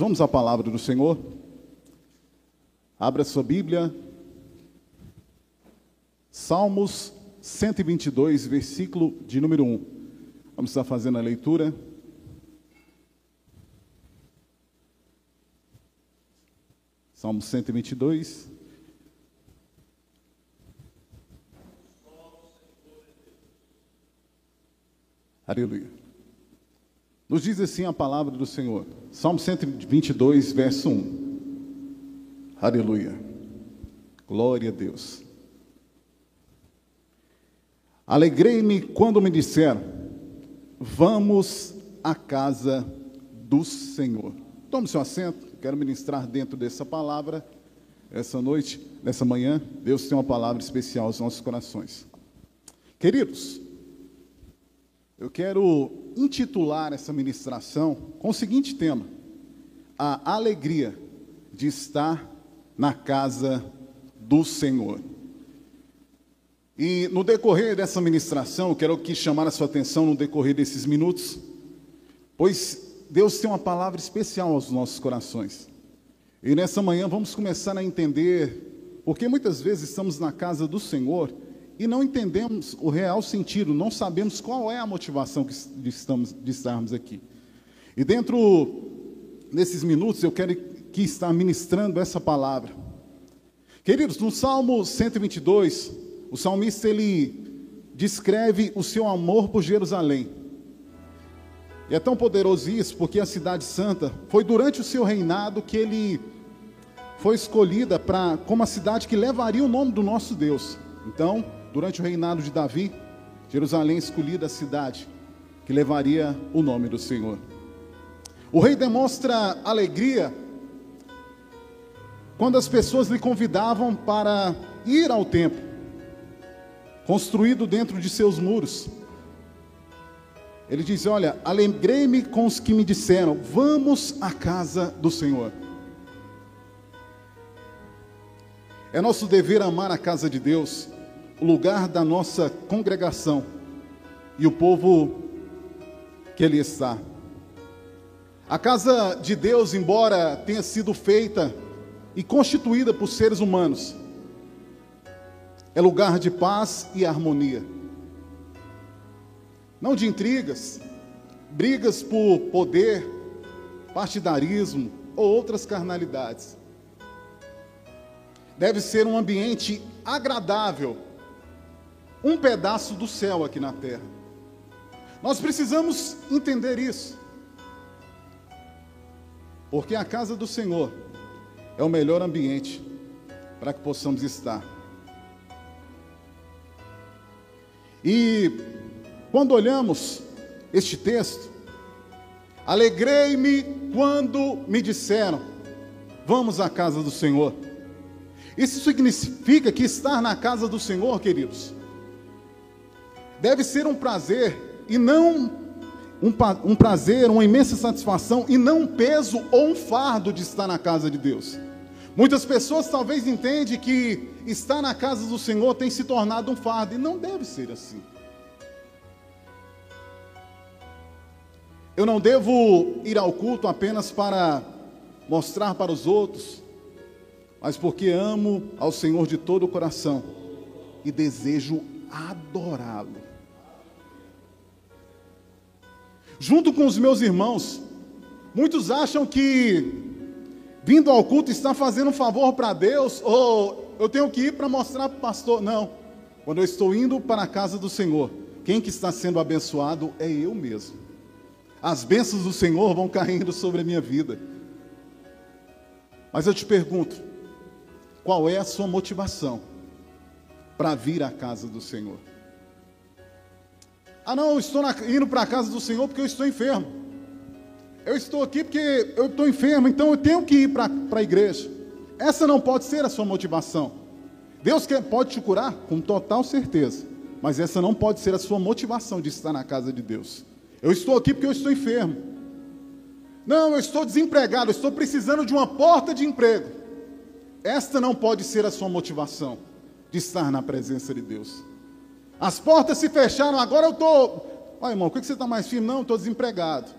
Vamos à palavra do Senhor. Abra sua Bíblia. Salmos 122, versículo de número 1. Vamos estar fazendo a leitura. Salmo 122. Aleluia. Nos diz assim a palavra do Senhor. Salmo 122, verso 1. Aleluia. Glória a Deus. Alegrei-me quando me disseram: Vamos à casa do Senhor. Tome seu assento, quero ministrar dentro dessa palavra, essa noite, nessa manhã. Deus tem uma palavra especial aos nossos corações. Queridos, eu quero intitular essa ministração com o seguinte tema: A alegria de estar na casa do Senhor. E no decorrer dessa ministração, quero aqui chamar a sua atenção no decorrer desses minutos, pois Deus tem uma palavra especial aos nossos corações. E nessa manhã vamos começar a entender, porque muitas vezes estamos na casa do Senhor e não entendemos o real sentido, não sabemos qual é a motivação de, estamos, de estarmos aqui. E dentro desses minutos eu quero que estar ministrando essa palavra. Queridos, no Salmo 122, o salmista ele descreve o seu amor por Jerusalém. E é tão poderoso isso, porque a cidade santa foi durante o seu reinado que ele foi escolhida para como a cidade que levaria o nome do nosso Deus. Então, durante o reinado de Davi, Jerusalém escolhida a cidade que levaria o nome do Senhor. O rei demonstra alegria quando as pessoas lhe convidavam para ir ao templo, construído dentro de seus muros. Ele diz: Olha, alegrei-me com os que me disseram, vamos à casa do Senhor. É nosso dever amar a casa de Deus o lugar da nossa congregação e o povo que ali está. A casa de Deus, embora tenha sido feita e constituída por seres humanos, é lugar de paz e harmonia. Não de intrigas, brigas por poder, partidarismo ou outras carnalidades. Deve ser um ambiente agradável um pedaço do céu aqui na terra. Nós precisamos entender isso. Porque a casa do Senhor é o melhor ambiente para que possamos estar. E quando olhamos este texto, alegrei-me quando me disseram: Vamos à casa do Senhor. Isso significa que estar na casa do Senhor, queridos, deve ser um prazer e não um, um, prazer, uma imensa satisfação e não um peso ou um fardo de estar na casa de Deus. Muitas pessoas talvez entendem que estar na casa do Senhor tem se tornado um fardo e não deve ser assim. Eu não devo ir ao culto apenas para mostrar para os outros, mas porque amo ao Senhor de todo o coração e desejo adorá-lo. Junto com os meus irmãos. Muitos acham que vindo ao culto está fazendo um favor para Deus, ou eu tenho que ir para mostrar para o pastor. Não. Quando eu estou indo para a casa do Senhor, quem que está sendo abençoado é eu mesmo. As bênçãos do Senhor vão caindo sobre a minha vida. Mas eu te pergunto, qual é a sua motivação para vir à casa do Senhor? Ah, não, eu estou na, indo para a casa do Senhor porque eu estou enfermo. Eu estou aqui porque eu estou enfermo, então eu tenho que ir para a igreja. Essa não pode ser a sua motivação. Deus quer, pode te curar com total certeza, mas essa não pode ser a sua motivação de estar na casa de Deus. Eu estou aqui porque eu estou enfermo. Não, eu estou desempregado, eu estou precisando de uma porta de emprego. Esta não pode ser a sua motivação de estar na presença de Deus. As portas se fecharam, agora eu estou. Olha, irmão, por que você está mais firme? Não, estou desempregado.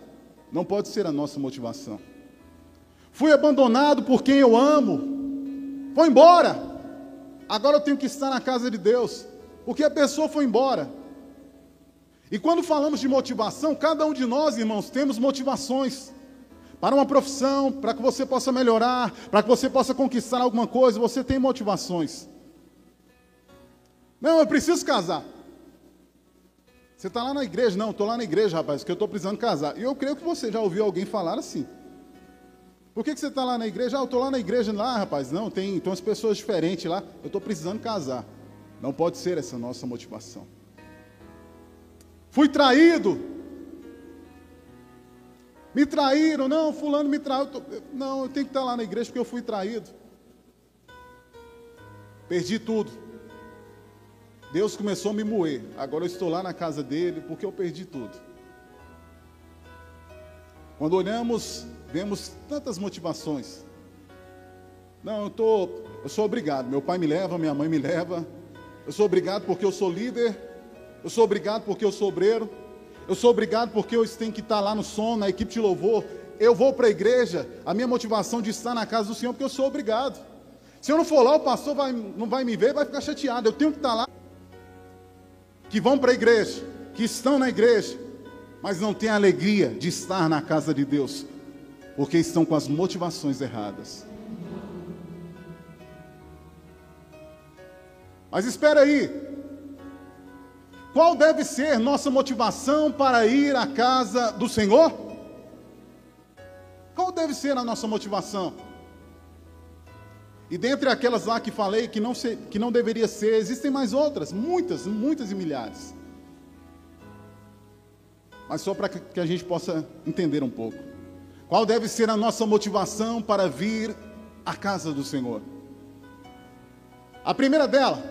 Não pode ser a nossa motivação. Fui abandonado por quem eu amo. Foi embora. Agora eu tenho que estar na casa de Deus, porque a pessoa foi embora. E quando falamos de motivação, cada um de nós, irmãos, temos motivações para uma profissão, para que você possa melhorar, para que você possa conquistar alguma coisa, você tem motivações. Não, eu preciso casar. Você está lá na igreja? Não, estou lá na igreja, rapaz, que eu estou precisando casar. E eu creio que você já ouviu alguém falar assim. Por que, que você está lá na igreja? Ah, eu estou lá na igreja lá, rapaz. Não, tem, tem umas pessoas diferentes lá. Eu estou precisando casar. Não pode ser essa nossa motivação. Fui traído. Me traíram. Não, fulano me traiu. Não, eu tenho que estar lá na igreja porque eu fui traído. Perdi tudo. Deus começou a me moer. Agora eu estou lá na casa dele porque eu perdi tudo. Quando olhamos vemos tantas motivações. Não, eu, tô, eu sou obrigado. Meu pai me leva, minha mãe me leva. Eu sou obrigado porque eu sou líder. Eu sou obrigado porque eu sou obreiro. Eu sou obrigado porque eu tenho que estar lá no som, na equipe de louvor. Eu vou para a igreja. A minha motivação de estar na casa do Senhor porque eu sou obrigado. Se eu não for lá, o pastor vai, não vai me ver, vai ficar chateado. Eu tenho que estar lá. Que vão para a igreja, que estão na igreja, mas não têm a alegria de estar na casa de Deus porque estão com as motivações erradas. Mas espera aí. Qual deve ser nossa motivação para ir à casa do Senhor? Qual deve ser a nossa motivação? E dentre aquelas lá que falei que não, se, que não deveria ser, existem mais outras, muitas, muitas e milhares. Mas só para que a gente possa entender um pouco. Qual deve ser a nossa motivação para vir à casa do Senhor? A primeira dela,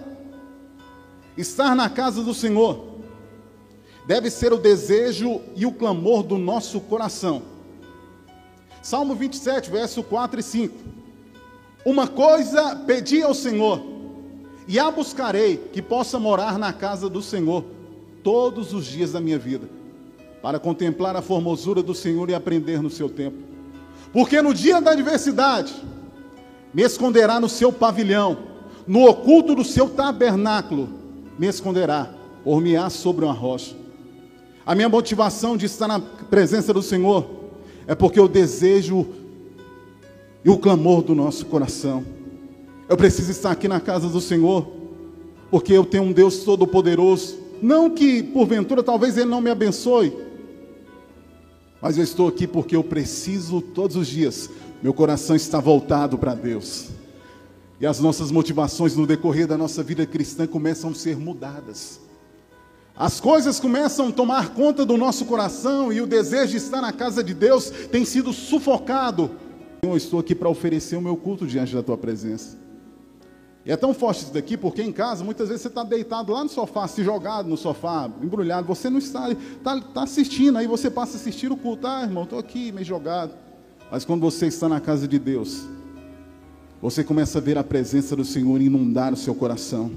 estar na casa do Senhor, deve ser o desejo e o clamor do nosso coração. Salmo 27, verso 4 e 5. Uma coisa pedi ao Senhor, e a buscarei, que possa morar na casa do Senhor todos os dias da minha vida para contemplar a formosura do Senhor e aprender no seu tempo. Porque no dia da adversidade, me esconderá no seu pavilhão, no oculto do seu tabernáculo, me esconderá, por-me-á sobre uma rocha. A minha motivação de estar na presença do Senhor é porque eu desejo e o clamor do nosso coração. Eu preciso estar aqui na casa do Senhor, porque eu tenho um Deus todo-poderoso. Não que, porventura, talvez Ele não me abençoe, mas eu estou aqui porque eu preciso todos os dias. Meu coração está voltado para Deus. E as nossas motivações no decorrer da nossa vida cristã começam a ser mudadas. As coisas começam a tomar conta do nosso coração e o desejo de estar na casa de Deus tem sido sufocado. Eu estou aqui para oferecer o meu culto diante da tua presença. E é tão forte isso daqui, porque em casa, muitas vezes você está deitado lá no sofá, se jogado no sofá, embrulhado, você não está, está, está assistindo, aí você passa a assistir o culto, ah, irmão, estou aqui meio jogado. Mas quando você está na casa de Deus, você começa a ver a presença do Senhor inundar o seu coração.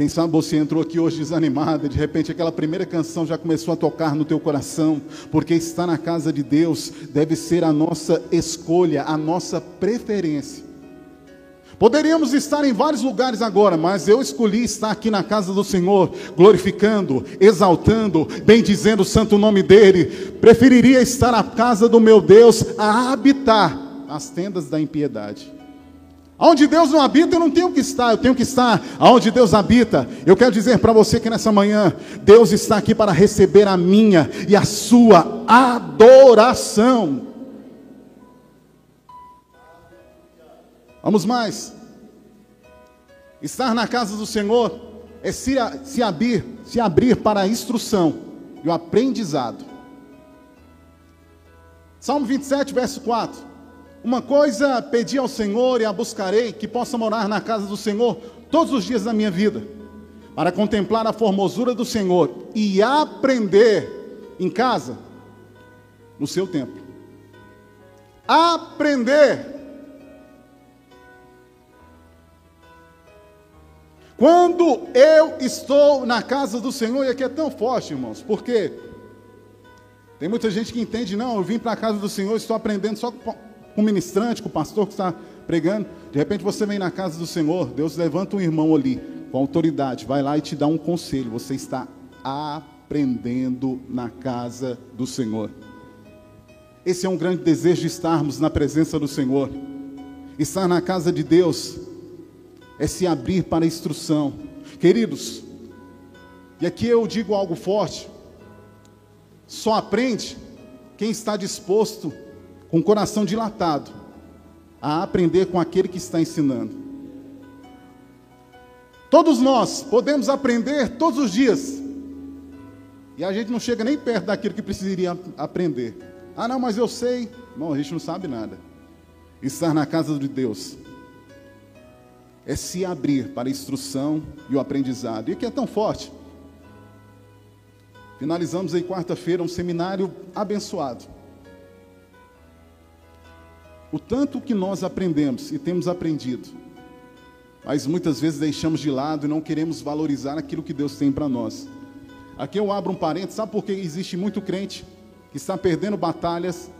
Quem sabe você entrou aqui hoje desanimado, de repente aquela primeira canção já começou a tocar no teu coração, porque estar na casa de Deus deve ser a nossa escolha, a nossa preferência. Poderíamos estar em vários lugares agora, mas eu escolhi estar aqui na casa do Senhor, glorificando, exaltando, bendizendo o santo nome dEle. Preferiria estar na casa do meu Deus a habitar as tendas da impiedade. Onde Deus não habita, eu não tenho que estar, eu tenho que estar onde Deus habita. Eu quero dizer para você que nessa manhã, Deus está aqui para receber a minha e a sua adoração. Vamos mais. Estar na casa do Senhor é se, se, abrir, se abrir para a instrução e o aprendizado. Salmo 27, verso 4. Uma coisa pedi ao Senhor e a buscarei, que possa morar na casa do Senhor todos os dias da minha vida, para contemplar a formosura do Senhor e aprender em casa, no seu templo. Aprender Quando eu estou na casa do Senhor, e aqui é tão forte, irmãos, porque tem muita gente que entende, não, eu vim para a casa do Senhor, estou aprendendo só com o ministrante, com o pastor que está pregando. De repente você vem na casa do Senhor, Deus levanta um irmão ali, com autoridade, vai lá e te dá um conselho. Você está aprendendo na casa do Senhor. Esse é um grande desejo de estarmos na presença do Senhor. Estar na casa de Deus é se abrir para a instrução. Queridos, e aqui eu digo algo forte: só aprende quem está disposto, com o coração dilatado, a aprender com aquele que está ensinando. Todos nós podemos aprender todos os dias, e a gente não chega nem perto daquilo que precisaria aprender. Ah, não, mas eu sei. Não, a gente não sabe nada. Estar na casa de Deus é se abrir para a instrução e o aprendizado. E aqui é tão forte. Finalizamos aí quarta-feira um seminário abençoado. O tanto que nós aprendemos e temos aprendido, mas muitas vezes deixamos de lado e não queremos valorizar aquilo que Deus tem para nós. Aqui eu abro um parênteses, sabe por que existe muito crente que está perdendo batalhas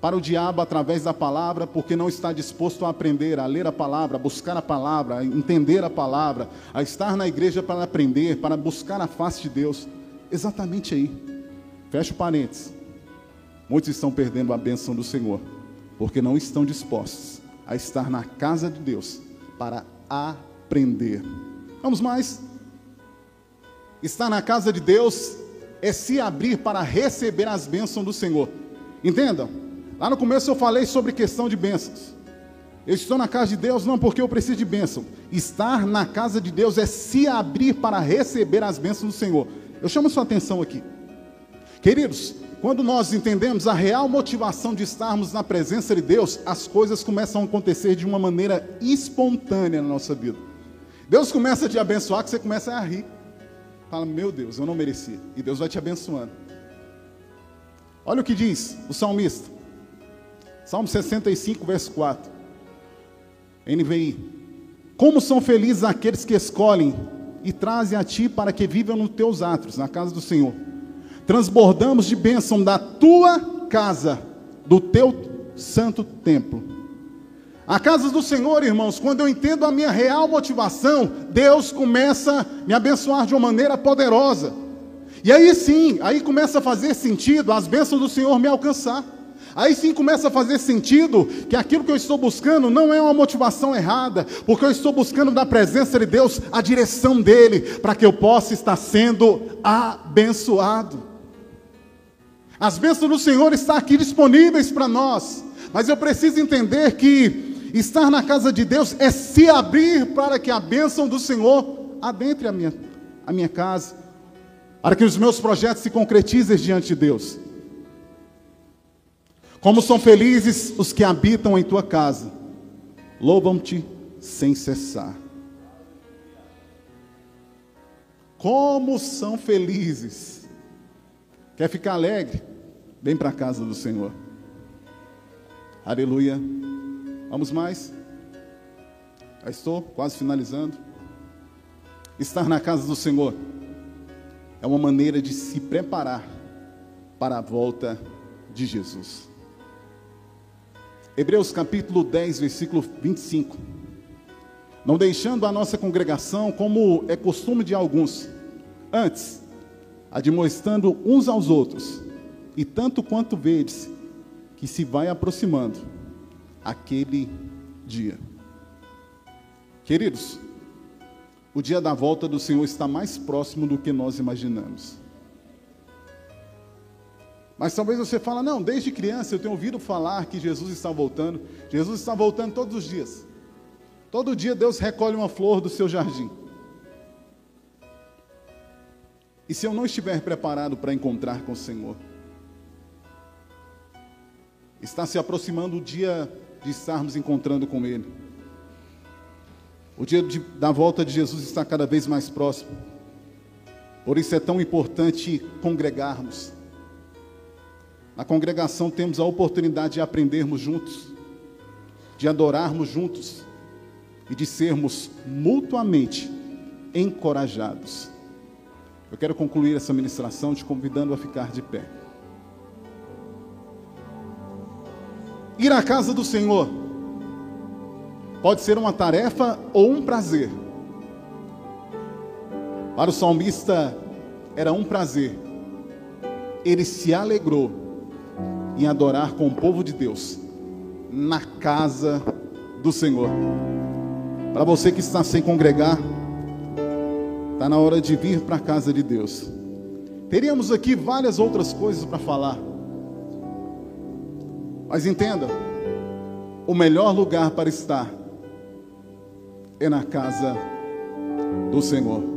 para o diabo através da palavra, porque não está disposto a aprender, a ler a palavra, a buscar a palavra, a entender a palavra, a estar na igreja para aprender, para buscar a face de Deus. Exatamente aí. Fecha o parênteses. Muitos estão perdendo a bênção do Senhor, porque não estão dispostos a estar na casa de Deus para aprender. Vamos mais. Estar na casa de Deus é se abrir para receber as bênçãos do Senhor. Entendam? Lá no começo eu falei sobre questão de bênçãos. Eu estou na casa de Deus não porque eu preciso de bênção. Estar na casa de Deus é se abrir para receber as bênçãos do Senhor. Eu chamo sua atenção aqui. Queridos, quando nós entendemos a real motivação de estarmos na presença de Deus, as coisas começam a acontecer de uma maneira espontânea na nossa vida. Deus começa a te abençoar que você começa a rir. Fala, meu Deus, eu não merecia. E Deus vai te abençoando. Olha o que diz o salmista. Salmo 65, verso 4. NVI. Como são felizes aqueles que escolhem e trazem a ti para que vivam nos teus atos, na casa do Senhor. Transbordamos de bênção da tua casa, do teu santo templo. A casa do Senhor, irmãos, quando eu entendo a minha real motivação, Deus começa a me abençoar de uma maneira poderosa. E aí sim, aí começa a fazer sentido as bênçãos do Senhor me alcançar. Aí sim começa a fazer sentido que aquilo que eu estou buscando não é uma motivação errada, porque eu estou buscando da presença de Deus a direção dele, para que eu possa estar sendo abençoado. As bênçãos do Senhor estão aqui disponíveis para nós, mas eu preciso entender que estar na casa de Deus é se abrir para que a bênção do Senhor adentre a minha, a minha casa, para que os meus projetos se concretizem diante de Deus. Como são felizes os que habitam em tua casa, louvam-te sem cessar. Como são felizes. Quer ficar alegre? Vem para a casa do Senhor. Aleluia. Vamos mais? Já estou quase finalizando. Estar na casa do Senhor é uma maneira de se preparar para a volta de Jesus. Hebreus capítulo 10, versículo 25. Não deixando a nossa congregação, como é costume de alguns, antes, admoestando uns aos outros, e tanto quanto vedes que se vai aproximando aquele dia. Queridos, o dia da volta do Senhor está mais próximo do que nós imaginamos. Mas talvez você fale, não, desde criança eu tenho ouvido falar que Jesus está voltando. Jesus está voltando todos os dias. Todo dia Deus recolhe uma flor do seu jardim. E se eu não estiver preparado para encontrar com o Senhor? Está se aproximando o dia de estarmos encontrando com Ele. O dia de, da volta de Jesus está cada vez mais próximo. Por isso é tão importante congregarmos na congregação temos a oportunidade de aprendermos juntos, de adorarmos juntos e de sermos mutuamente encorajados. Eu quero concluir essa ministração te convidando a ficar de pé. Ir à casa do Senhor pode ser uma tarefa ou um prazer. Para o salmista era um prazer. Ele se alegrou em adorar com o povo de Deus na casa do Senhor. Para você que está sem congregar, está na hora de vir para a casa de Deus. Teríamos aqui várias outras coisas para falar. Mas entenda, o melhor lugar para estar é na casa do Senhor.